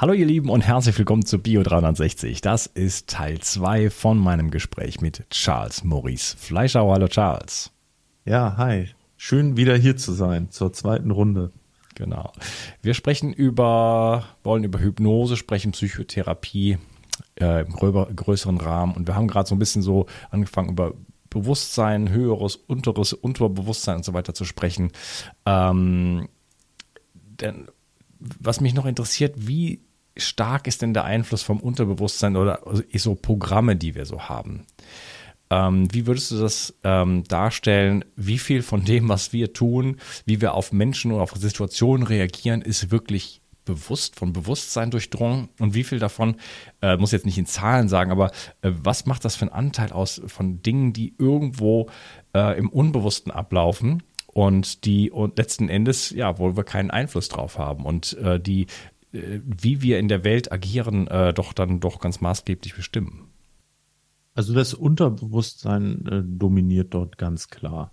Hallo ihr Lieben und herzlich willkommen zu Bio 360. Das ist Teil 2 von meinem Gespräch mit Charles Maurice Fleischauer. Hallo Charles. Ja, hi. Schön wieder hier zu sein zur zweiten Runde. Genau. Wir sprechen über, wollen über Hypnose sprechen, Psychotherapie äh, im größeren Rahmen und wir haben gerade so ein bisschen so angefangen über Bewusstsein, höheres, unteres, Unterbewusstsein und so weiter zu sprechen. Ähm, denn was mich noch interessiert, wie stark ist denn der Einfluss vom Unterbewusstsein oder so Programme, die wir so haben? Ähm, wie würdest du das ähm, darstellen? Wie viel von dem, was wir tun, wie wir auf Menschen oder auf Situationen reagieren, ist wirklich bewusst, von Bewusstsein durchdrungen? Und wie viel davon, äh, muss jetzt nicht in Zahlen sagen, aber äh, was macht das für einen Anteil aus von Dingen, die irgendwo äh, im Unbewussten ablaufen? Und die und letzten Endes, ja, wo wir keinen Einfluss drauf haben und äh, die wie wir in der Welt agieren, äh, doch dann doch ganz maßgeblich bestimmen. Also das Unterbewusstsein äh, dominiert dort ganz klar.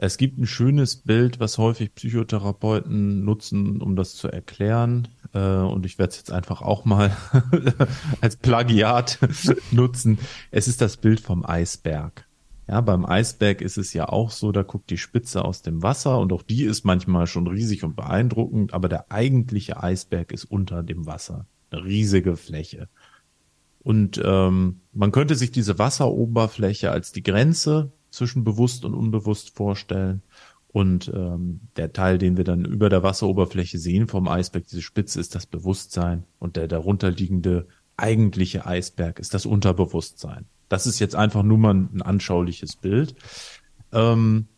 Es gibt ein schönes Bild, was häufig Psychotherapeuten nutzen, um das zu erklären. Äh, und ich werde es jetzt einfach auch mal als Plagiat nutzen. Es ist das Bild vom Eisberg. Ja, beim Eisberg ist es ja auch so, da guckt die Spitze aus dem Wasser und auch die ist manchmal schon riesig und beeindruckend, aber der eigentliche Eisberg ist unter dem Wasser. Eine riesige Fläche. Und ähm, man könnte sich diese Wasseroberfläche als die Grenze zwischen bewusst und unbewusst vorstellen. Und ähm, der Teil, den wir dann über der Wasseroberfläche sehen vom Eisberg, diese Spitze, ist das Bewusstsein. Und der darunterliegende eigentliche Eisberg ist das Unterbewusstsein. Das ist jetzt einfach nur mal ein anschauliches Bild. Ähm,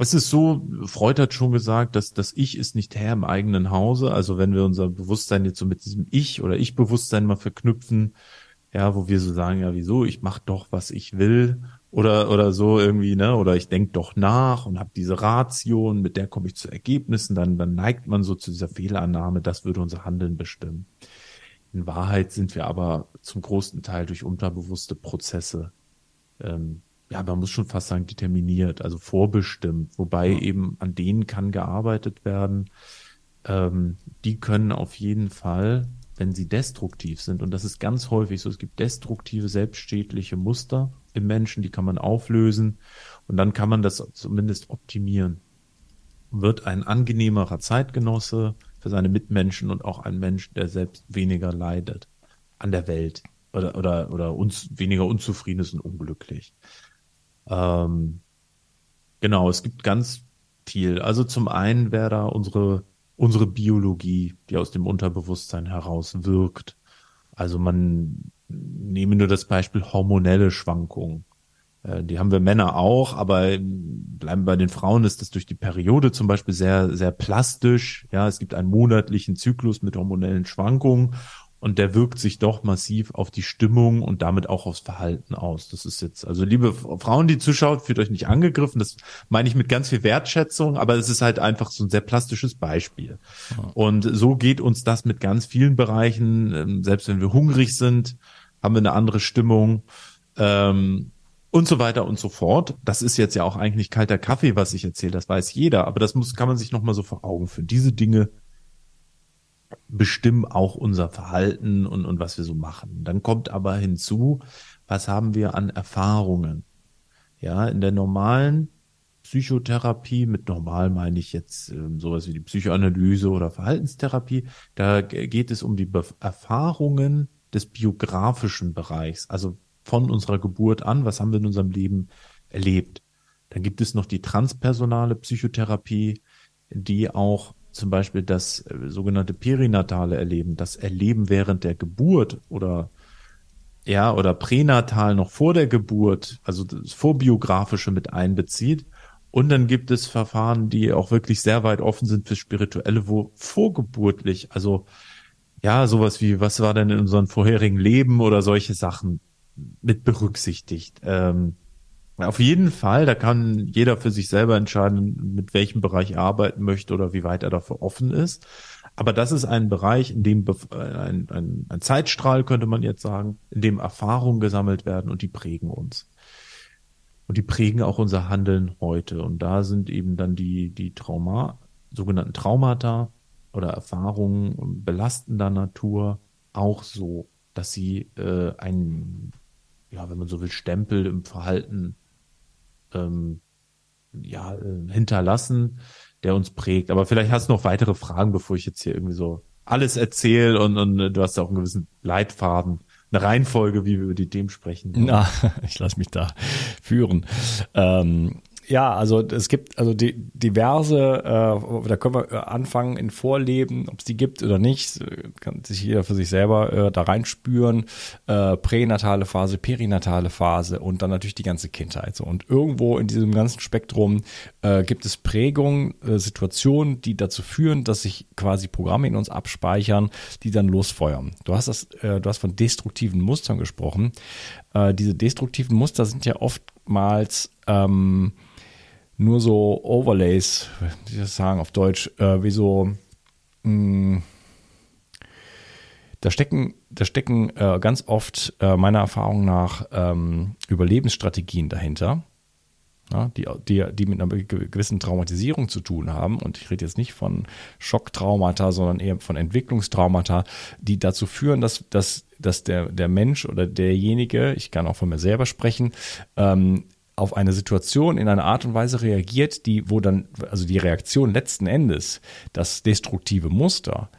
es ist so, Freud hat schon gesagt, dass das Ich ist nicht Herr im eigenen Hause. Also wenn wir unser Bewusstsein jetzt so mit diesem Ich oder Ich-Bewusstsein mal verknüpfen, ja, wo wir so sagen, ja, wieso, ich mach doch, was ich will oder oder so irgendwie, ne, oder ich denk doch nach und habe diese Ration, mit der komme ich zu Ergebnissen, dann dann neigt man so zu dieser Fehlannahme, das würde unser Handeln bestimmen. In Wahrheit sind wir aber zum großen Teil durch unterbewusste Prozesse, ähm, ja, man muss schon fast sagen, determiniert, also vorbestimmt, wobei ja. eben an denen kann gearbeitet werden. Ähm, die können auf jeden Fall, wenn sie destruktiv sind, und das ist ganz häufig so, es gibt destruktive, selbstschädliche Muster im Menschen, die kann man auflösen und dann kann man das zumindest optimieren. Wird ein angenehmerer Zeitgenosse, für seine Mitmenschen und auch ein Mensch, der selbst weniger leidet an der Welt oder, oder, oder uns weniger unzufrieden ist und unglücklich. Ähm, genau, es gibt ganz viel. Also zum einen wäre da unsere, unsere Biologie, die aus dem Unterbewusstsein heraus wirkt. Also man nehme nur das Beispiel hormonelle Schwankungen. Äh, die haben wir Männer auch, aber bleiben bei den Frauen ist das durch die Periode zum Beispiel sehr, sehr plastisch. Ja, es gibt einen monatlichen Zyklus mit hormonellen Schwankungen und der wirkt sich doch massiv auf die Stimmung und damit auch aufs Verhalten aus. Das ist jetzt, also liebe Frauen, die zuschaut, fühlt euch nicht angegriffen. Das meine ich mit ganz viel Wertschätzung, aber es ist halt einfach so ein sehr plastisches Beispiel. Und so geht uns das mit ganz vielen Bereichen. Ähm, selbst wenn wir hungrig sind, haben wir eine andere Stimmung. Ähm, und so weiter und so fort. Das ist jetzt ja auch eigentlich kalter Kaffee, was ich erzähle, das weiß jeder, aber das muss, kann man sich nochmal so vor Augen führen. Diese Dinge bestimmen auch unser Verhalten und, und was wir so machen. Dann kommt aber hinzu, was haben wir an Erfahrungen? Ja, in der normalen Psychotherapie, mit normal meine ich jetzt äh, sowas wie die Psychoanalyse oder Verhaltenstherapie, da geht es um die Be Erfahrungen des biografischen Bereichs, also von unserer Geburt an, was haben wir in unserem Leben erlebt. Dann gibt es noch die transpersonale Psychotherapie, die auch zum Beispiel das äh, sogenannte perinatale Erleben, das Erleben während der Geburt oder ja, oder pränatal noch vor der Geburt, also das Vorbiografische mit einbezieht. Und dann gibt es Verfahren, die auch wirklich sehr weit offen sind für Spirituelle, wo vorgeburtlich, also ja, sowas wie, was war denn in unserem vorherigen Leben oder solche Sachen mit berücksichtigt. Ähm, auf jeden Fall, da kann jeder für sich selber entscheiden, mit welchem Bereich er arbeiten möchte oder wie weit er dafür offen ist. Aber das ist ein Bereich, in dem äh, ein, ein, ein Zeitstrahl, könnte man jetzt sagen, in dem Erfahrungen gesammelt werden und die prägen uns. Und die prägen auch unser Handeln heute. Und da sind eben dann die, die Trauma, sogenannten Traumata oder Erfahrungen belastender Natur auch so, dass sie äh, ein, ja, wenn man so will, Stempel im Verhalten ähm, ja, äh, hinterlassen, der uns prägt. Aber vielleicht hast du noch weitere Fragen, bevor ich jetzt hier irgendwie so alles erzähle und, und äh, du hast ja auch einen gewissen Leitfaden, eine Reihenfolge, wie wir über die Themen sprechen. Na, ich lasse mich da führen. Ähm, ja, also es gibt also die, diverse, äh, da können wir äh, anfangen in Vorleben, ob es die gibt oder nicht, kann sich jeder für sich selber äh, da reinspüren. Äh, pränatale Phase, perinatale Phase und dann natürlich die ganze Kindheit. So. Und irgendwo in diesem ganzen Spektrum äh, gibt es Prägungen, äh, Situationen, die dazu führen, dass sich quasi Programme in uns abspeichern, die dann losfeuern. Du hast das, äh, du hast von destruktiven Mustern gesprochen. Diese destruktiven Muster sind ja oftmals ähm, nur so Overlays, wie soll ich das sagen auf Deutsch, äh, wie so, mh, mm, da stecken, da stecken äh, ganz oft äh, meiner Erfahrung nach ähm, Überlebensstrategien dahinter, ja, die, die, die mit einer gewissen Traumatisierung zu tun haben. Und ich rede jetzt nicht von Schocktraumata, sondern eher von Entwicklungstraumata, die dazu führen, dass, dass, dass der, der Mensch oder derjenige, ich kann auch von mir selber sprechen, ähm, auf eine Situation in einer Art und Weise reagiert, die, wo dann, also die Reaktion letzten Endes, das destruktive Muster,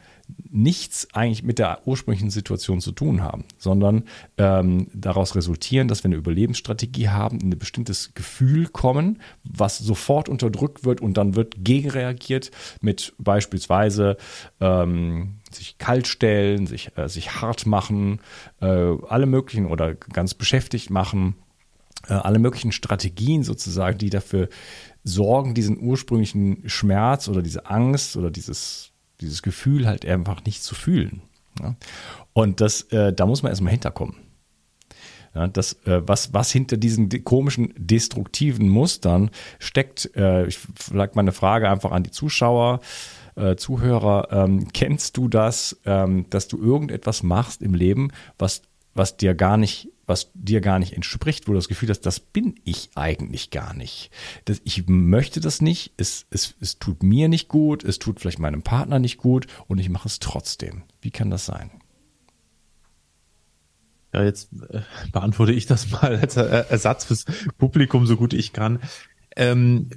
nichts eigentlich mit der ursprünglichen Situation zu tun haben, sondern ähm, daraus resultieren, dass wir eine Überlebensstrategie haben, in ein bestimmtes Gefühl kommen, was sofort unterdrückt wird und dann wird gegenreagiert mit beispielsweise ähm, sich kalt stellen, sich, äh, sich hart machen, äh, alle möglichen oder ganz beschäftigt machen alle möglichen Strategien sozusagen, die dafür sorgen, diesen ursprünglichen Schmerz oder diese Angst oder dieses, dieses Gefühl halt einfach nicht zu fühlen. Ja? Und das, äh, da muss man erstmal hinterkommen. Ja, das, äh, was, was hinter diesen komischen destruktiven Mustern steckt, äh, ich vielleicht mal eine Frage einfach an die Zuschauer, äh, Zuhörer, ähm, kennst du das, ähm, dass du irgendetwas machst im Leben, was, was dir gar nicht was dir gar nicht entspricht, wo du das Gefühl hast, das bin ich eigentlich gar nicht. Das, ich möchte das nicht, es, es, es tut mir nicht gut, es tut vielleicht meinem Partner nicht gut und ich mache es trotzdem. Wie kann das sein? Ja, jetzt äh, beantworte ich das mal als Ersatz fürs Publikum, so gut ich kann. Ähm,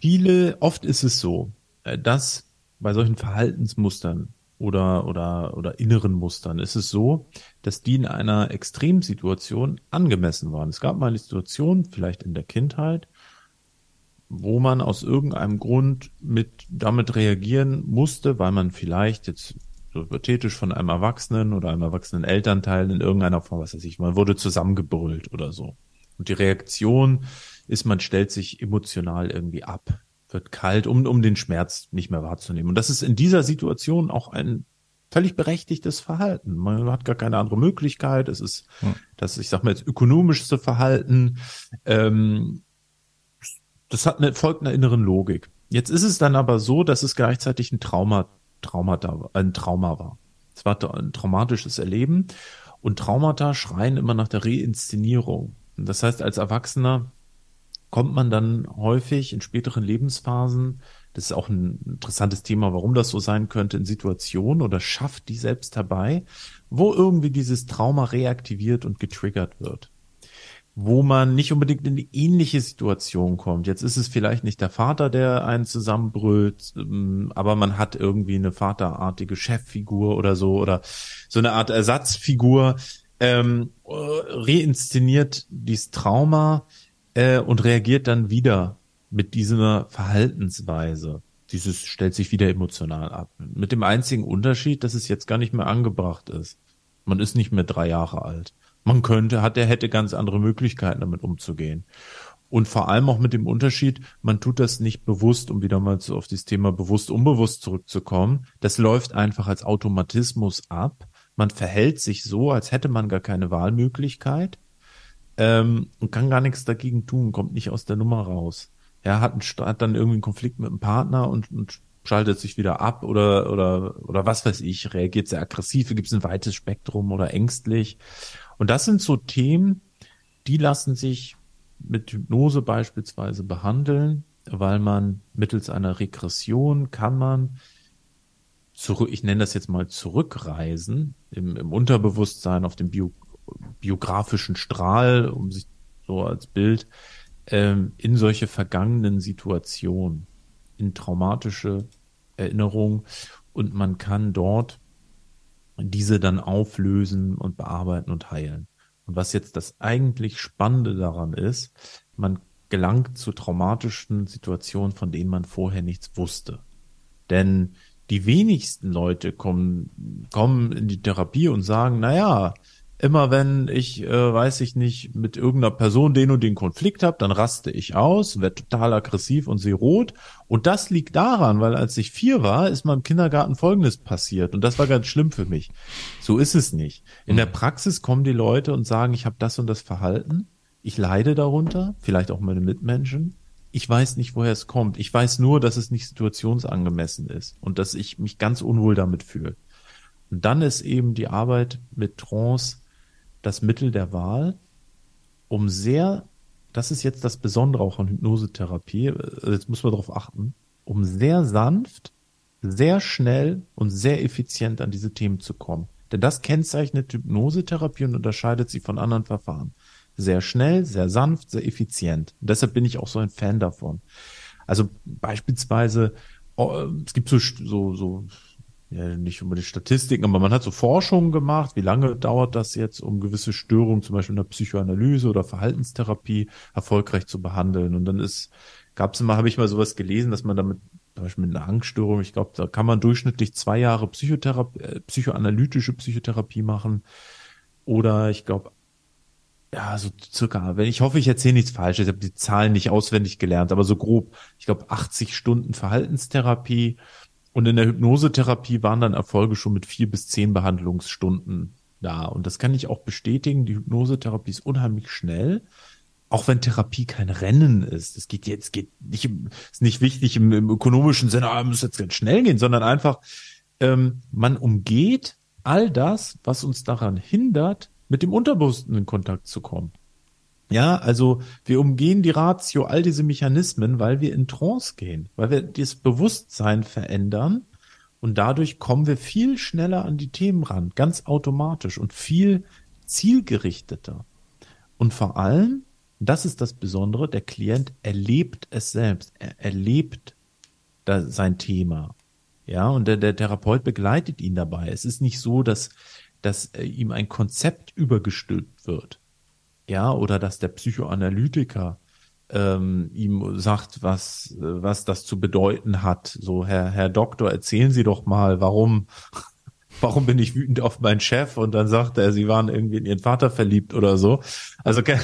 viele, oft ist es so, äh, dass bei solchen Verhaltensmustern oder, oder, oder inneren Mustern ist es so, dass die in einer Extremsituation angemessen waren. Es gab mal eine Situation, vielleicht in der Kindheit, wo man aus irgendeinem Grund mit, damit reagieren musste, weil man vielleicht jetzt so hypothetisch von einem Erwachsenen oder einem erwachsenen Elternteil in irgendeiner Form, was weiß ich, man wurde zusammengebrüllt oder so. Und die Reaktion ist, man stellt sich emotional irgendwie ab, wird kalt, um, um den Schmerz nicht mehr wahrzunehmen. Und das ist in dieser Situation auch ein völlig berechtigtes Verhalten. Man hat gar keine andere Möglichkeit. Es ist hm. das, ich sag mal jetzt, ökonomischste Verhalten. Ähm, das hat eine, folgt einer inneren Logik. Jetzt ist es dann aber so, dass es gleichzeitig ein Trauma, Traumata, ein Trauma war. Es war ein traumatisches Erleben und Traumata schreien immer nach der Reinszenierung. Das heißt, als Erwachsener kommt man dann häufig in späteren Lebensphasen, das ist auch ein interessantes Thema, warum das so sein könnte, in Situationen oder schafft die selbst herbei, wo irgendwie dieses Trauma reaktiviert und getriggert wird. Wo man nicht unbedingt in eine ähnliche Situation kommt. Jetzt ist es vielleicht nicht der Vater, der einen zusammenbrüllt, ähm, aber man hat irgendwie eine vaterartige Cheffigur oder so oder so eine Art Ersatzfigur, ähm, reinszeniert dieses Trauma äh, und reagiert dann wieder mit dieser Verhaltensweise. Dieses stellt sich wieder emotional ab. Mit dem einzigen Unterschied, dass es jetzt gar nicht mehr angebracht ist. Man ist nicht mehr drei Jahre alt. Man könnte, hat, er hätte ganz andere Möglichkeiten, damit umzugehen. Und vor allem auch mit dem Unterschied, man tut das nicht bewusst, um wieder mal so auf das Thema bewusst, unbewusst zurückzukommen. Das läuft einfach als Automatismus ab. Man verhält sich so, als hätte man gar keine Wahlmöglichkeit ähm, und kann gar nichts dagegen tun, kommt nicht aus der Nummer raus. Er hat, einen, hat dann irgendwie einen Konflikt mit einem Partner und, und schaltet sich wieder ab oder oder oder was weiß ich, reagiert sehr aggressiv, gibt es ein weites Spektrum oder ängstlich. Und das sind so Themen, die lassen sich mit Hypnose beispielsweise behandeln, weil man mittels einer Regression kann man zurück, ich nenne das jetzt mal zurückreisen im, im Unterbewusstsein auf dem Bio, biografischen Strahl, um sich so als Bild ähm, in solche vergangenen Situationen, in traumatische Erinnerungen und man kann dort diese dann auflösen und bearbeiten und heilen. Und was jetzt das eigentlich Spannende daran ist, man gelangt zu traumatischen Situationen, von denen man vorher nichts wusste. Denn die wenigsten Leute kommen, kommen in die Therapie und sagen, na ja, immer wenn ich, äh, weiß ich nicht, mit irgendeiner Person den und den Konflikt habe, dann raste ich aus, werde total aggressiv und sehe rot. Und das liegt daran, weil als ich vier war, ist meinem Kindergarten Folgendes passiert. Und das war ganz schlimm für mich. So ist es nicht. In mhm. der Praxis kommen die Leute und sagen, ich habe das und das Verhalten. Ich leide darunter, vielleicht auch meine Mitmenschen. Ich weiß nicht, woher es kommt. Ich weiß nur, dass es nicht situationsangemessen ist und dass ich mich ganz unwohl damit fühle. Und dann ist eben die Arbeit mit Trance das Mittel der Wahl, um sehr, das ist jetzt das Besondere auch an Hypnosetherapie, äh, jetzt muss man darauf achten, um sehr sanft, sehr schnell und sehr effizient an diese Themen zu kommen. Denn das kennzeichnet Hypnosetherapie und unterscheidet sie von anderen Verfahren. Sehr schnell, sehr sanft, sehr effizient. Und deshalb bin ich auch so ein Fan davon. Also beispielsweise, oh, es gibt so, so, so ja, nicht unbedingt Statistiken, aber man hat so Forschungen gemacht, wie lange dauert das jetzt, um gewisse Störungen, zum Beispiel in der Psychoanalyse oder Verhaltenstherapie, erfolgreich zu behandeln. Und dann ist, gab es immer, habe ich mal sowas gelesen, dass man damit, zum Beispiel mit einer Angststörung, ich glaube, da kann man durchschnittlich zwei Jahre Psychotherapie, äh, psychoanalytische Psychotherapie machen. Oder ich glaube, ja, so circa, wenn ich hoffe, ich erzähle nichts Falsches, ich habe die Zahlen nicht auswendig gelernt, aber so grob, ich glaube, 80 Stunden Verhaltenstherapie und in der Hypnosetherapie waren dann Erfolge schon mit vier bis zehn Behandlungsstunden da. Und das kann ich auch bestätigen. Die Hypnosetherapie ist unheimlich schnell. Auch wenn Therapie kein Rennen ist. Es geht jetzt, geht nicht, ist nicht wichtig im, im ökonomischen Sinne, ah, muss jetzt ganz schnell gehen, sondern einfach, ähm, man umgeht all das, was uns daran hindert, mit dem Unterbewussten in Kontakt zu kommen. Ja, also wir umgehen die Ratio, all diese Mechanismen, weil wir in Trance gehen, weil wir das Bewusstsein verändern und dadurch kommen wir viel schneller an die Themen ran, ganz automatisch und viel zielgerichteter. Und vor allem, das ist das Besondere, der Klient erlebt es selbst, er erlebt sein Thema. Ja, und der, der Therapeut begleitet ihn dabei. Es ist nicht so, dass, dass äh, ihm ein Konzept übergestülpt wird ja, oder dass der Psychoanalytiker ähm, ihm sagt, was, was das zu bedeuten hat. So, Herr, Herr Doktor, erzählen Sie doch mal, warum, warum bin ich wütend auf meinen Chef? Und dann sagt er, Sie waren irgendwie in Ihren Vater verliebt oder so. Also ich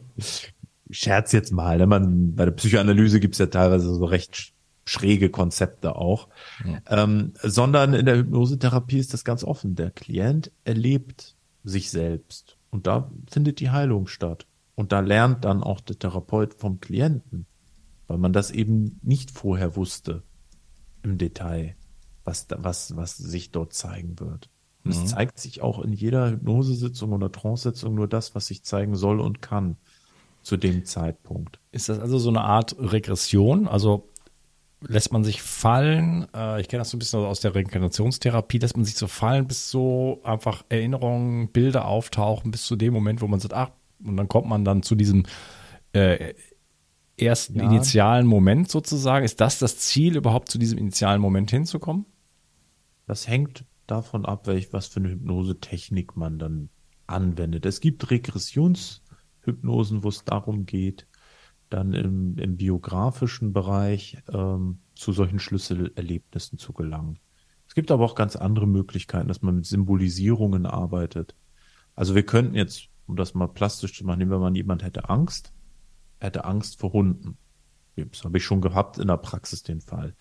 scherz jetzt mal, ne? man, bei der Psychoanalyse gibt's ja teilweise so recht schräge Konzepte auch, ja. ähm, sondern in der Hypnosetherapie ist das ganz offen. Der Klient erlebt sich selbst und da findet die Heilung statt. Und da lernt dann auch der Therapeut vom Klienten, weil man das eben nicht vorher wusste im Detail, was, was, was sich dort zeigen wird. Und mhm. es zeigt sich auch in jeder Hypnosesitzung oder Trance-Sitzung nur das, was sich zeigen soll und kann zu dem Zeitpunkt. Ist das also so eine Art Regression? Also lässt man sich fallen, äh, ich kenne das so ein bisschen aus der Reinkarnationstherapie, lässt man sich so fallen, bis so einfach Erinnerungen, Bilder auftauchen, bis zu dem Moment, wo man sagt, ach, und dann kommt man dann zu diesem äh, ersten ja. initialen Moment sozusagen. Ist das das Ziel, überhaupt zu diesem initialen Moment hinzukommen? Das hängt davon ab, welch, was für eine Hypnosetechnik man dann anwendet. Es gibt Regressionshypnosen, wo es darum geht, dann im, im biografischen Bereich ähm, zu solchen Schlüsselerlebnissen zu gelangen. Es gibt aber auch ganz andere Möglichkeiten, dass man mit Symbolisierungen arbeitet. Also wir könnten jetzt, um das mal plastisch zu machen, nehmen wir mal, jemand hätte Angst, hätte Angst vor Hunden. Das habe ich schon gehabt in der Praxis den Fall.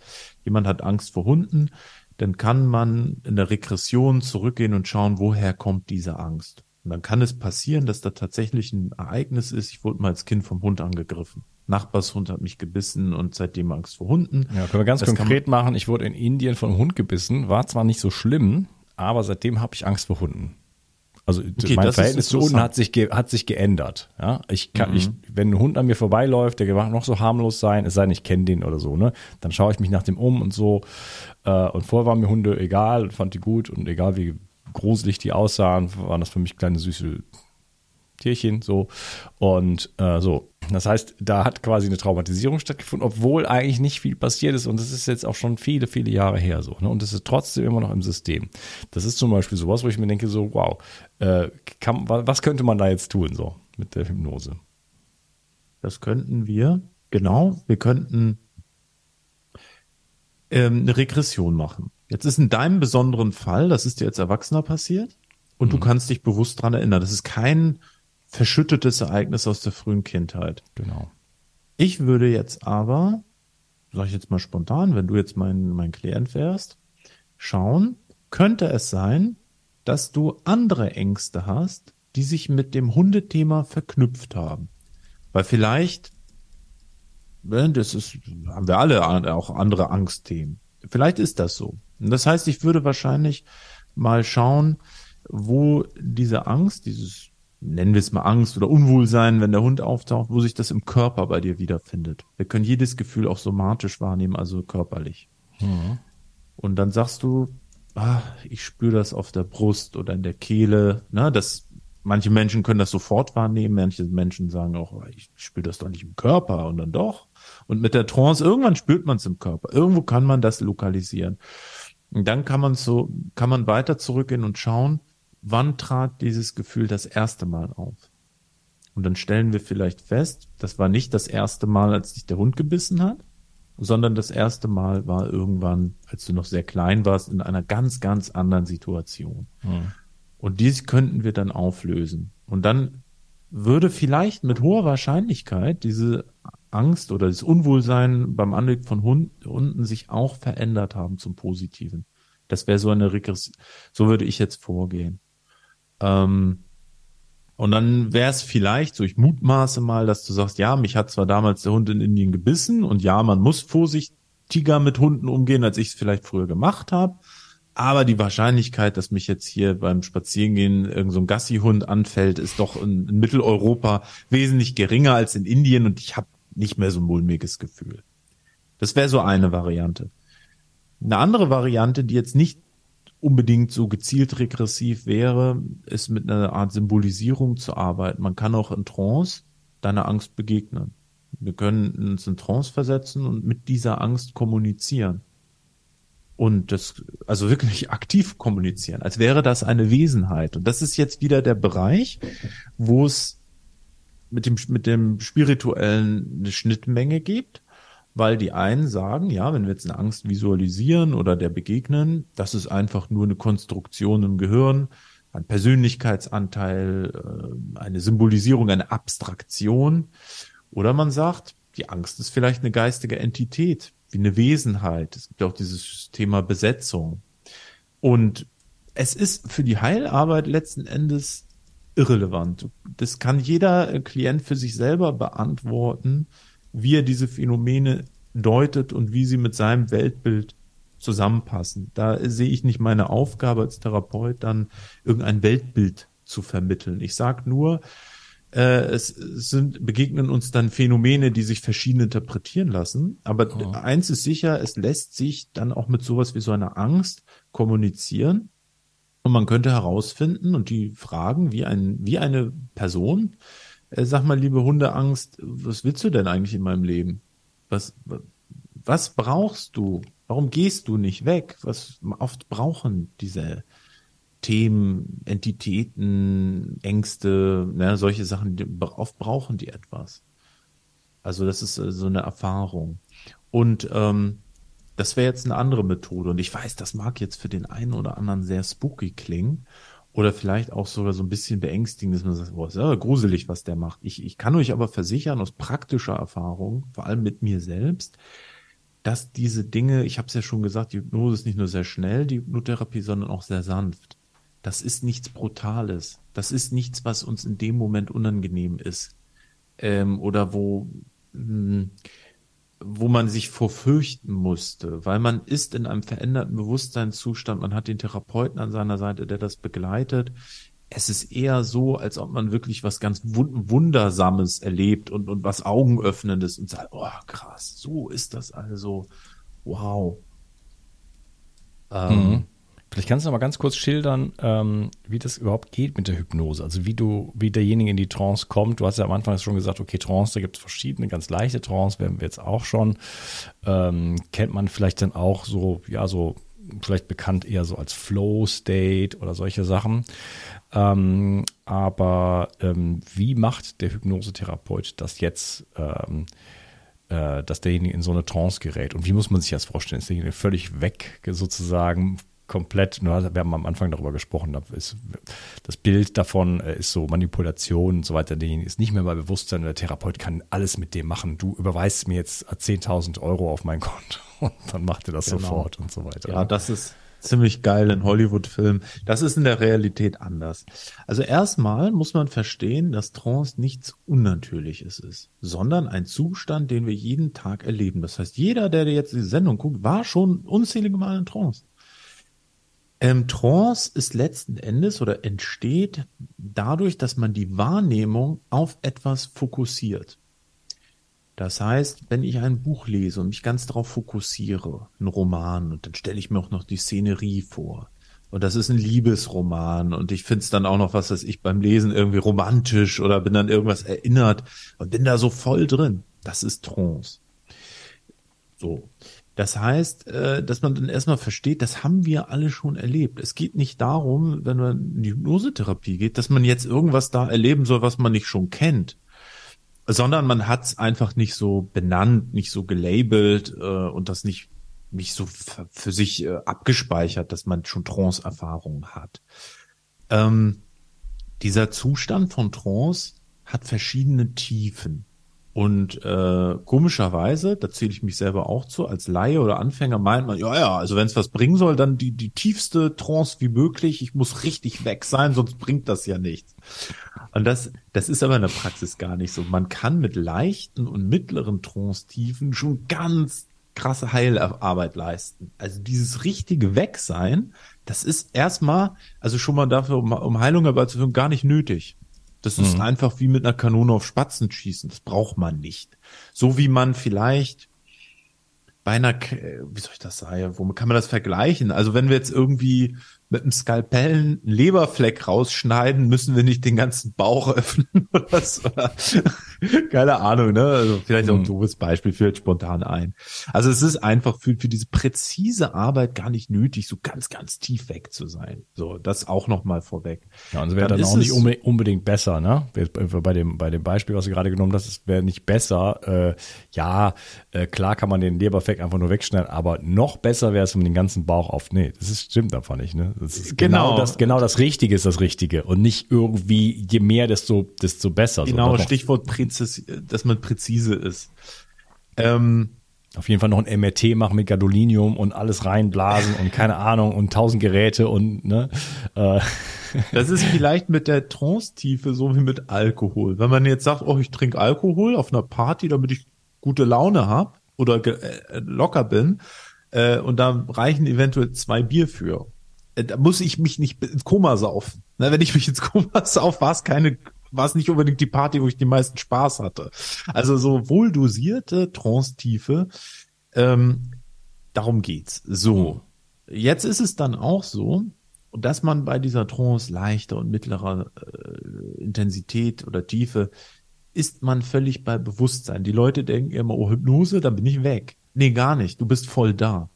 Jemand hat Angst vor Hunden, dann kann man in der Regression zurückgehen und schauen, woher kommt diese Angst. Und dann kann es passieren, dass da tatsächlich ein Ereignis ist. Ich wurde mal als Kind vom Hund angegriffen. Nachbarshund hat mich gebissen und seitdem Angst vor Hunden. Ja, können wir ganz das konkret machen. Ich wurde in Indien von einem Hund gebissen, war zwar nicht so schlimm, aber seitdem habe ich Angst vor Hunden. Also okay, mein Verhältnis zu Hunden hat sich, hat sich geändert. Ja, ich kann, mhm. ich, wenn ein Hund an mir vorbeiläuft, der mag noch so harmlos sein, es sei denn, ich kenne den oder so, ne, dann schaue ich mich nach dem um und so. Äh, und vorher waren mir Hunde egal, fand die gut und egal wie gruselig die aussahen, waren das für mich kleine süße Tierchen so und äh, so. Das heißt, da hat quasi eine Traumatisierung stattgefunden, obwohl eigentlich nicht viel passiert ist und das ist jetzt auch schon viele, viele Jahre her so. Ne? Und es ist trotzdem immer noch im System. Das ist zum Beispiel sowas, wo ich mir denke so, wow, äh, kann, was könnte man da jetzt tun so mit der Hypnose? Das könnten wir, genau, wir könnten ähm, eine Regression machen. Jetzt ist in deinem besonderen Fall, das ist dir als Erwachsener passiert und mhm. du kannst dich bewusst dran erinnern. Das ist kein verschüttetes Ereignis aus der frühen Kindheit. Genau. Ich würde jetzt aber, sage ich jetzt mal spontan, wenn du jetzt mein, mein Klient wärst, schauen, könnte es sein, dass du andere Ängste hast, die sich mit dem Hundethema verknüpft haben. Weil vielleicht, ne, das ist, haben wir alle auch andere Angstthemen. Vielleicht ist das so. Und das heißt, ich würde wahrscheinlich mal schauen, wo diese Angst, dieses nennen wir es mal Angst oder Unwohlsein, wenn der Hund auftaucht, wo sich das im Körper bei dir wiederfindet. Wir können jedes Gefühl auch somatisch wahrnehmen, also körperlich. Mhm. Und dann sagst du, ah, ich spüre das auf der Brust oder in der Kehle. Ne, das, manche Menschen können das sofort wahrnehmen, manche Menschen sagen auch, ich spüre das doch nicht im Körper und dann doch. Und mit der Trance, irgendwann spürt man es im Körper. Irgendwo kann man das lokalisieren. Und dann kann man so, kann man weiter zurückgehen und schauen, wann trat dieses Gefühl das erste Mal auf? Und dann stellen wir vielleicht fest, das war nicht das erste Mal, als dich der Hund gebissen hat, sondern das erste Mal war irgendwann, als du noch sehr klein warst, in einer ganz, ganz anderen Situation. Hm. Und dies könnten wir dann auflösen. Und dann würde vielleicht mit hoher Wahrscheinlichkeit diese Angst oder das Unwohlsein beim Anblick von Hunden sich auch verändert haben zum Positiven. Das wäre so eine Regression. So würde ich jetzt vorgehen. Ähm, und dann wäre es vielleicht, so ich mutmaße mal, dass du sagst, ja, mich hat zwar damals der Hund in Indien gebissen und ja, man muss vorsichtiger mit Hunden umgehen, als ich es vielleicht früher gemacht habe. Aber die Wahrscheinlichkeit, dass mich jetzt hier beim Spazierengehen irgendein so Gassi-Hund anfällt, ist doch in, in, Mitteleuropa wesentlich geringer als in Indien und ich habe nicht mehr so ein mulmiges Gefühl. Das wäre so eine Variante. Eine andere Variante, die jetzt nicht unbedingt so gezielt regressiv wäre, ist mit einer Art Symbolisierung zu arbeiten. Man kann auch in Trance deiner Angst begegnen. Wir können uns in Trance versetzen und mit dieser Angst kommunizieren. Und das, also wirklich aktiv kommunizieren, als wäre das eine Wesenheit. Und das ist jetzt wieder der Bereich, wo es mit dem, mit dem Spirituellen eine Schnittmenge gibt weil die einen sagen, ja, wenn wir jetzt eine Angst visualisieren oder der begegnen, das ist einfach nur eine Konstruktion im Gehirn, ein Persönlichkeitsanteil, äh, eine Symbolisierung, eine Abstraktion. Oder man sagt, die Angst ist vielleicht eine geistige Entität, wie eine Wesenheit. Es gibt auch dieses Thema Besetzung. Und es ist für die Heilarbeit letzten Endes irrelevant. Das kann jeder Klient für sich selber beantworten, wie er diese Phänomene deutet und wie sie mit seinem Weltbild zusammenpassen. Da sehe ich nicht meine Aufgabe als Therapeut, dann irgendein Weltbild zu vermitteln. Ich sage nur, äh, es sind, begegnen uns dann Phänomene, die sich verschieden interpretieren lassen. Aber oh. eins ist sicher, es lässt sich dann auch mit sowas wie so einer Angst kommunizieren. Und man könnte herausfinden und die fragen, wie ein, wie eine Person, äh, sag mal, liebe Hundeangst, was willst du denn eigentlich in meinem Leben? Was, was brauchst du? Warum gehst du nicht weg? Was oft brauchen diese Themen, Entitäten, Ängste, ne, solche Sachen, oft brauchen die etwas. Also das ist äh, so eine Erfahrung. Und ähm, das wäre jetzt eine andere Methode. Und ich weiß, das mag jetzt für den einen oder anderen sehr spooky klingen. Oder vielleicht auch sogar so ein bisschen beängstigend, dass man sagt, boah, ist ja gruselig, was der macht. Ich, ich kann euch aber versichern, aus praktischer Erfahrung, vor allem mit mir selbst, dass diese Dinge, ich habe es ja schon gesagt, die Hypnose ist nicht nur sehr schnell, die Hypnotherapie, sondern auch sehr sanft. Das ist nichts Brutales. Das ist nichts, was uns in dem Moment unangenehm ist. Ähm, oder wo, mh, hm, wo man sich vorfürchten musste, weil man ist in einem veränderten Bewusstseinszustand, man hat den Therapeuten an seiner Seite, der das begleitet. Es ist eher so, als ob man wirklich was ganz Wundersames erlebt und, und was Augenöffnendes und sagt, oh krass, so ist das also, wow. Ähm, mhm. Vielleicht kannst du noch mal ganz kurz schildern, ähm, wie das überhaupt geht mit der Hypnose. Also wie du, wie derjenige in die Trance kommt. Du hast ja am Anfang schon gesagt, okay, Trance, da gibt es verschiedene, ganz leichte Trance, werden wir jetzt auch schon. Ähm, kennt man vielleicht dann auch so, ja, so vielleicht bekannt eher so als Flow State oder solche Sachen. Ähm, aber ähm, wie macht der Hypnosetherapeut das jetzt? Ähm, äh, dass derjenige in so eine Trance gerät. Und wie muss man sich das vorstellen? Ist derjenige völlig weg sozusagen komplett, wir haben am Anfang darüber gesprochen, da ist, das Bild davon äh, ist so Manipulation und so weiter, derjenige ist nicht mehr bei Bewusstsein, der Therapeut kann alles mit dem machen. Du überweist mir jetzt 10.000 Euro auf mein Konto und dann macht er das genau. sofort und so weiter. Ja, das ist ziemlich geil in Hollywood-Filmen. Das ist in der Realität anders. Also erstmal muss man verstehen, dass Trance nichts Unnatürliches ist, sondern ein Zustand, den wir jeden Tag erleben. Das heißt, jeder, der jetzt die Sendung guckt, war schon unzählige Mal in Trance. Ähm, Trance ist letzten Endes oder entsteht dadurch, dass man die Wahrnehmung auf etwas fokussiert. Das heißt, wenn ich ein Buch lese und mich ganz darauf fokussiere, ein Roman, und dann stelle ich mir auch noch die Szenerie vor. Und das ist ein Liebesroman und ich finde es dann auch noch, was weiß ich, beim Lesen irgendwie romantisch oder bin dann irgendwas erinnert und bin da so voll drin. Das ist Trance. So. Das heißt, äh, dass man dann erstmal versteht, das haben wir alle schon erlebt. Es geht nicht darum, wenn man in die Hypnosetherapie geht, dass man jetzt irgendwas da erleben soll, was man nicht schon kennt, sondern man hat es einfach nicht so benannt, nicht so gelabelt äh, und das nicht nicht so für sich äh, abgespeichert, dass man schon Trance-Erfahrungen hat. Ähm, dieser Zustand von Trance hat verschiedene Tiefen. Und äh, komischerweise, da zähle ich mich selber auch zu, als Laie oder Anfänger meint man, ja, ja, also wenn es was bringen soll, dann die, die tiefste Trance wie möglich. Ich muss richtig weg sein, sonst bringt das ja nichts. Und das, das ist aber in der Praxis gar nicht so. Man kann mit leichten und mittleren Trance-Tiefen schon ganz krasse Heilarbeit leisten. Also dieses richtige Wegsein, das ist erstmal, also schon mal dafür, um, um Heilung herbeizuführen, gar nicht nötig. Das ist mhm. einfach wie mit einer Kanone auf Spatzen schießen. Das braucht man nicht. So wie man vielleicht bei einer, wie soll ich das sagen, womit kann man das vergleichen? Also wenn wir jetzt irgendwie mit einem Skalpell einen Leberfleck rausschneiden, müssen wir nicht den ganzen Bauch öffnen oder so. Keine Ahnung, ne? Also vielleicht auch ein mhm. doofes Beispiel, fällt spontan ein. Also es ist einfach für, für diese präzise Arbeit gar nicht nötig, so ganz, ganz tief weg zu sein. So, das auch nochmal vorweg. Ja, und es wäre dann, dann auch nicht unbedingt besser, ne? Bei dem, bei dem Beispiel, was du gerade genommen hast, es wäre nicht besser. Äh, ja, äh, klar kann man den Leberfleck einfach nur wegschneiden, aber noch besser wäre es, wenn man den ganzen Bauch auf. Nee, das ist, stimmt einfach nicht, ne? Genau, genau, das, genau das Richtige ist das Richtige und nicht irgendwie, je mehr, desto, desto besser. Genau, so, Stichwort präzis, dass man präzise ist. Ähm, auf jeden Fall noch ein MRT machen mit Gadolinium und alles reinblasen und keine Ahnung und tausend Geräte und ne. Äh. Das ist vielleicht mit der Trance-Tiefe so wie mit Alkohol. Wenn man jetzt sagt, oh, ich trinke Alkohol auf einer Party, damit ich gute Laune hab oder äh, locker bin, äh, und da reichen eventuell zwei Bier für. Äh, da muss ich mich nicht ins Koma saufen. Na, wenn ich mich ins Koma sauf, war es keine war es nicht unbedingt die Party, wo ich die meisten Spaß hatte. Also so wohl dosierte Trance-Tiefe, ähm, darum geht's. So, jetzt ist es dann auch so, dass man bei dieser Trance leichter und mittlerer äh, Intensität oder Tiefe ist man völlig bei Bewusstsein. Die Leute denken immer, oh Hypnose, dann bin ich weg. Nee, gar nicht. Du bist voll da.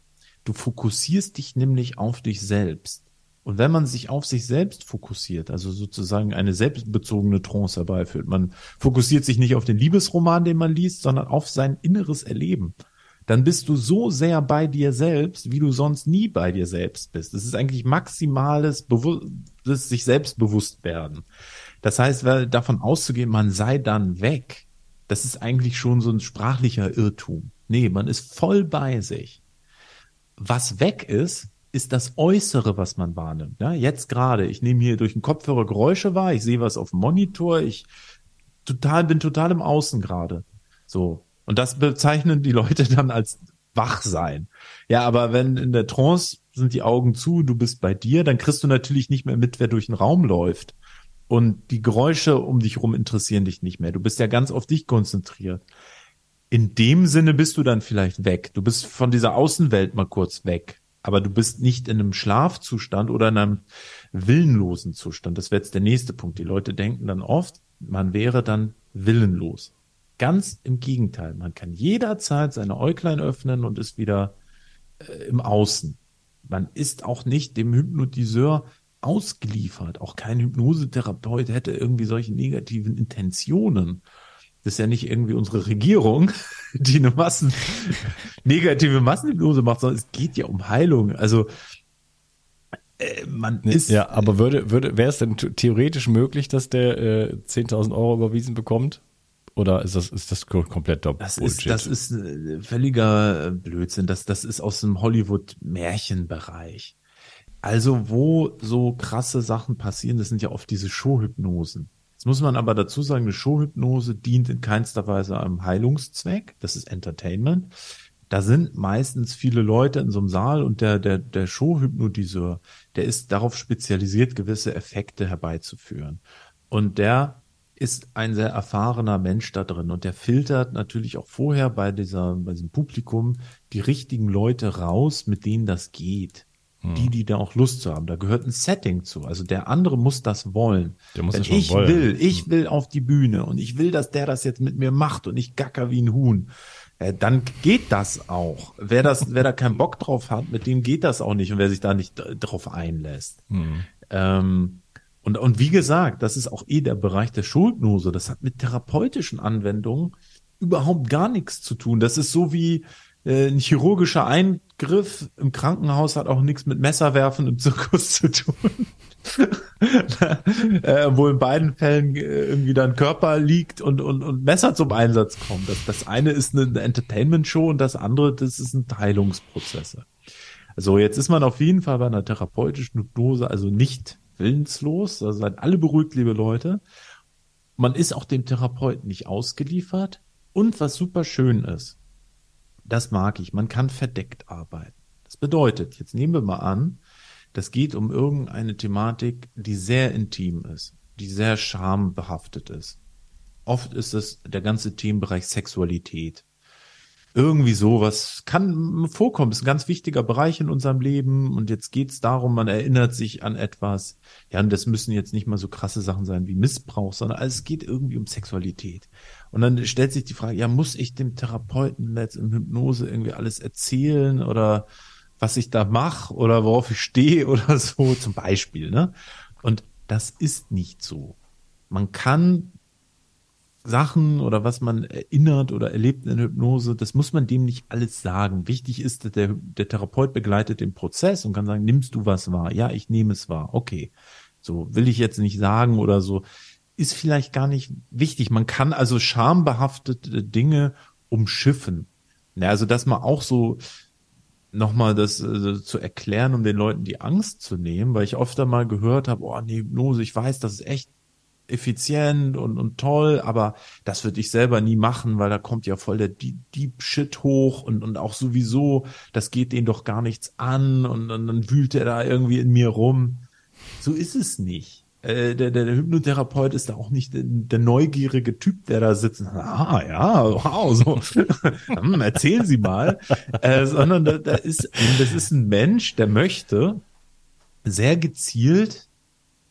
Du fokussierst dich nämlich auf dich selbst. Und wenn man sich auf sich selbst fokussiert, also sozusagen eine selbstbezogene Trance herbeiführt, man fokussiert sich nicht auf den Liebesroman, den man liest, sondern auf sein inneres Erleben, dann bist du so sehr bei dir selbst, wie du sonst nie bei dir selbst bist. Das ist eigentlich maximales Bewu sich selbst bewusst werden. Das heißt, davon auszugehen, man sei dann weg, das ist eigentlich schon so ein sprachlicher Irrtum. Nee, man ist voll bei sich. Was weg ist, ist das Äußere, was man wahrnimmt. Ja, jetzt gerade, ich nehme hier durch den Kopfhörer Geräusche wahr, ich sehe was auf dem Monitor, ich total, bin total im Außen gerade. So. Und das bezeichnen die Leute dann als Wachsein. Ja, aber wenn in der Trance sind die Augen zu, du bist bei dir, dann kriegst du natürlich nicht mehr mit, wer durch den Raum läuft. Und die Geräusche um dich rum interessieren dich nicht mehr. Du bist ja ganz auf dich konzentriert. In dem Sinne bist du dann vielleicht weg. Du bist von dieser Außenwelt mal kurz weg aber du bist nicht in einem Schlafzustand oder in einem willenlosen Zustand. Das wäre jetzt der nächste Punkt. Die Leute denken dann oft, man wäre dann willenlos. Ganz im Gegenteil. Man kann jederzeit seine Äuglein öffnen und ist wieder äh, im Außen. Man ist auch nicht dem Hypnotiseur ausgeliefert. Auch kein Hypnosetherapeut hätte irgendwie solche negativen Intentionen. Das ist ja nicht irgendwie unsere Regierung, die eine Massen, negative Massenhypnose macht, sondern es geht ja um Heilung. Also äh, man ist. Ja, aber würde, würde, wäre es denn theoretisch möglich, dass der äh, 10.000 Euro überwiesen bekommt? Oder ist das, ist das komplett das Bullshit? Ist, das ist äh, völliger äh, Blödsinn. Das, das ist aus dem Hollywood-Märchenbereich. Also, wo so krasse Sachen passieren, das sind ja oft diese Showhypnosen. Jetzt muss man aber dazu sagen, eine Showhypnose dient in keinster Weise einem Heilungszweck. Das ist Entertainment. Da sind meistens viele Leute in so einem Saal und der, der, der Showhypnotiseur, der ist darauf spezialisiert, gewisse Effekte herbeizuführen. Und der ist ein sehr erfahrener Mensch da drin und der filtert natürlich auch vorher bei dieser, bei diesem Publikum die richtigen Leute raus, mit denen das geht. Hm. Die, die da auch Lust zu haben. Da gehört ein Setting zu. Also der andere muss das wollen. Der muss Wenn das ich wollen. will, ich hm. will auf die Bühne und ich will, dass der das jetzt mit mir macht und ich gacker wie ein Huhn. Äh, dann geht das auch. Wer das, wer da keinen Bock drauf hat, mit dem geht das auch nicht und wer sich da nicht drauf einlässt. Hm. Ähm, und, und wie gesagt, das ist auch eh der Bereich der Schuldnose. Das hat mit therapeutischen Anwendungen überhaupt gar nichts zu tun. Das ist so wie, ein chirurgischer Eingriff im Krankenhaus hat auch nichts mit Messerwerfen im Zirkus zu tun. äh, wo in beiden Fällen äh, irgendwie dann Körper liegt und, und, und Messer zum Einsatz kommen. Das, das eine ist eine Entertainment-Show und das andere, das ist ein Heilungsprozesse. Also jetzt ist man auf jeden Fall bei einer therapeutischen Hypnose also nicht willenslos. Also seid alle beruhigt, liebe Leute. Man ist auch dem Therapeuten nicht ausgeliefert. Und was super schön ist, das mag ich. Man kann verdeckt arbeiten. Das bedeutet, jetzt nehmen wir mal an, das geht um irgendeine Thematik, die sehr intim ist, die sehr schambehaftet ist. Oft ist es der ganze Themenbereich Sexualität. Irgendwie sowas kann vorkommen, ist ein ganz wichtiger Bereich in unserem Leben und jetzt geht's darum, man erinnert sich an etwas. Ja, und das müssen jetzt nicht mal so krasse Sachen sein wie Missbrauch, sondern es geht irgendwie um Sexualität. Und dann stellt sich die Frage, ja, muss ich dem Therapeuten jetzt in Hypnose irgendwie alles erzählen oder was ich da mache oder worauf ich stehe oder so zum Beispiel, ne? Und das ist nicht so. Man kann Sachen oder was man erinnert oder erlebt in Hypnose, das muss man dem nicht alles sagen. Wichtig ist, dass der, der Therapeut begleitet den Prozess und kann sagen, nimmst du was wahr? Ja, ich nehme es wahr. Okay. So will ich jetzt nicht sagen oder so. Ist vielleicht gar nicht wichtig. Man kann also schambehaftete Dinge umschiffen. Ja, also, dass man auch so nochmal das äh, zu erklären, um den Leuten die Angst zu nehmen, weil ich oft einmal gehört habe, oh, nee, Hypnose, ich weiß, das ist echt effizient und, und toll, aber das würde ich selber nie machen, weil da kommt ja voll der Deep Shit hoch und, und auch sowieso, das geht denen doch gar nichts an und, und dann wühlt er da irgendwie in mir rum. So ist es nicht. Äh, der, der, der Hypnotherapeut ist da auch nicht der, der neugierige Typ, der da sitzt. Ah, ja, wow, so. hm, erzählen Sie mal. Äh, sondern da, da ist, das ist ein Mensch, der möchte sehr gezielt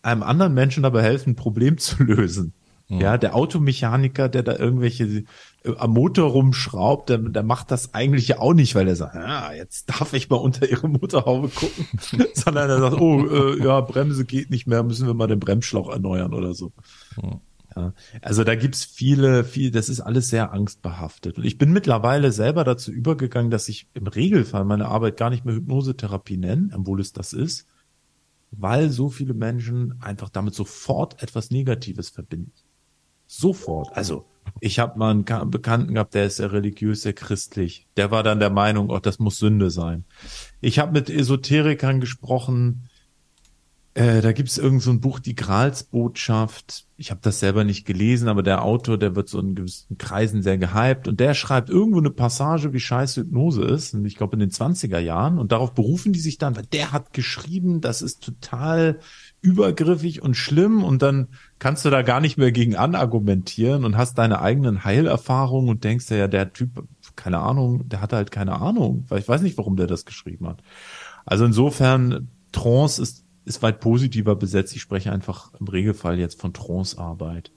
einem anderen Menschen dabei helfen, ein Problem zu lösen. Mhm. Ja, der Automechaniker, der da irgendwelche äh, am Motor rumschraubt, der, der macht das eigentlich ja auch nicht, weil er sagt, ja, jetzt darf ich mal unter ihre Motorhaube gucken, sondern er sagt, oh, äh, ja, Bremse geht nicht mehr, müssen wir mal den Bremsschlauch erneuern oder so. Mhm. Ja, also da gibt's viele, viel, das ist alles sehr angstbehaftet. Und ich bin mittlerweile selber dazu übergegangen, dass ich im Regelfall meine Arbeit gar nicht mehr Hypnosetherapie nenne, obwohl es das ist, weil so viele Menschen einfach damit sofort etwas Negatives verbinden. Sofort. Also ich habe mal einen Bekannten gehabt, der ist sehr religiös, sehr christlich. Der war dann der Meinung, oh, das muss Sünde sein. Ich habe mit Esoterikern gesprochen, äh, da gibt es irgend so ein Buch, die Gralsbotschaft. Ich habe das selber nicht gelesen, aber der Autor, der wird so in gewissen Kreisen sehr gehypt und der schreibt irgendwo eine Passage, wie scheiße Hypnose ist. Und ich glaube in den 20er Jahren. Und darauf berufen die sich dann, weil der hat geschrieben, das ist total übergriffig und schlimm und dann kannst du da gar nicht mehr gegen anargumentieren und hast deine eigenen Heilerfahrungen und denkst ja, der Typ, keine Ahnung, der hat halt keine Ahnung, weil ich weiß nicht, warum der das geschrieben hat. Also insofern, Trance ist ist weit positiver besetzt. Ich spreche einfach im Regelfall jetzt von Trance-Arbeit.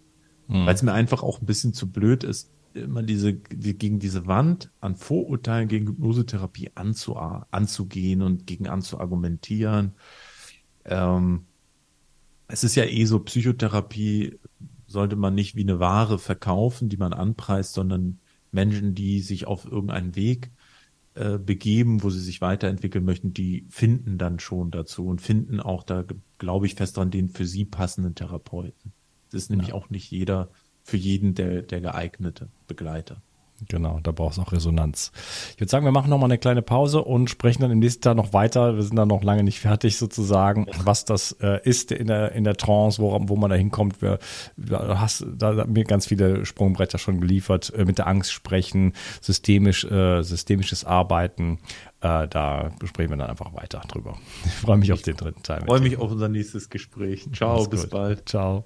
Mhm. Weil es mir einfach auch ein bisschen zu blöd ist, immer diese, die, gegen diese Wand an Vorurteilen gegen Hypnosetherapie anzu, anzugehen und gegen anzuargumentieren. Ähm, es ist ja eh so, Psychotherapie sollte man nicht wie eine Ware verkaufen, die man anpreist, sondern Menschen, die sich auf irgendeinen Weg äh, begeben, wo sie sich weiterentwickeln möchten, die finden dann schon dazu und finden auch da, glaube ich, fest dran, den für sie passenden Therapeuten. Das ist nämlich ja. auch nicht jeder für jeden der, der geeignete Begleiter. Genau, da braucht es auch Resonanz. Ich würde sagen, wir machen nochmal eine kleine Pause und sprechen dann im nächsten Tag noch weiter. Wir sind dann noch lange nicht fertig sozusagen, was das äh, ist in der, in der Trance, wo, wo man da hinkommt. Wir, wir hast da mir ganz viele Sprungbretter schon geliefert, äh, mit der Angst sprechen, systemisch, äh, systemisches Arbeiten. Äh, da besprechen wir dann einfach weiter drüber. Ich freue mich auf den dritten Teil. Ich freue mich auf unser nächstes Gespräch. Ciao, bis bald. Ciao.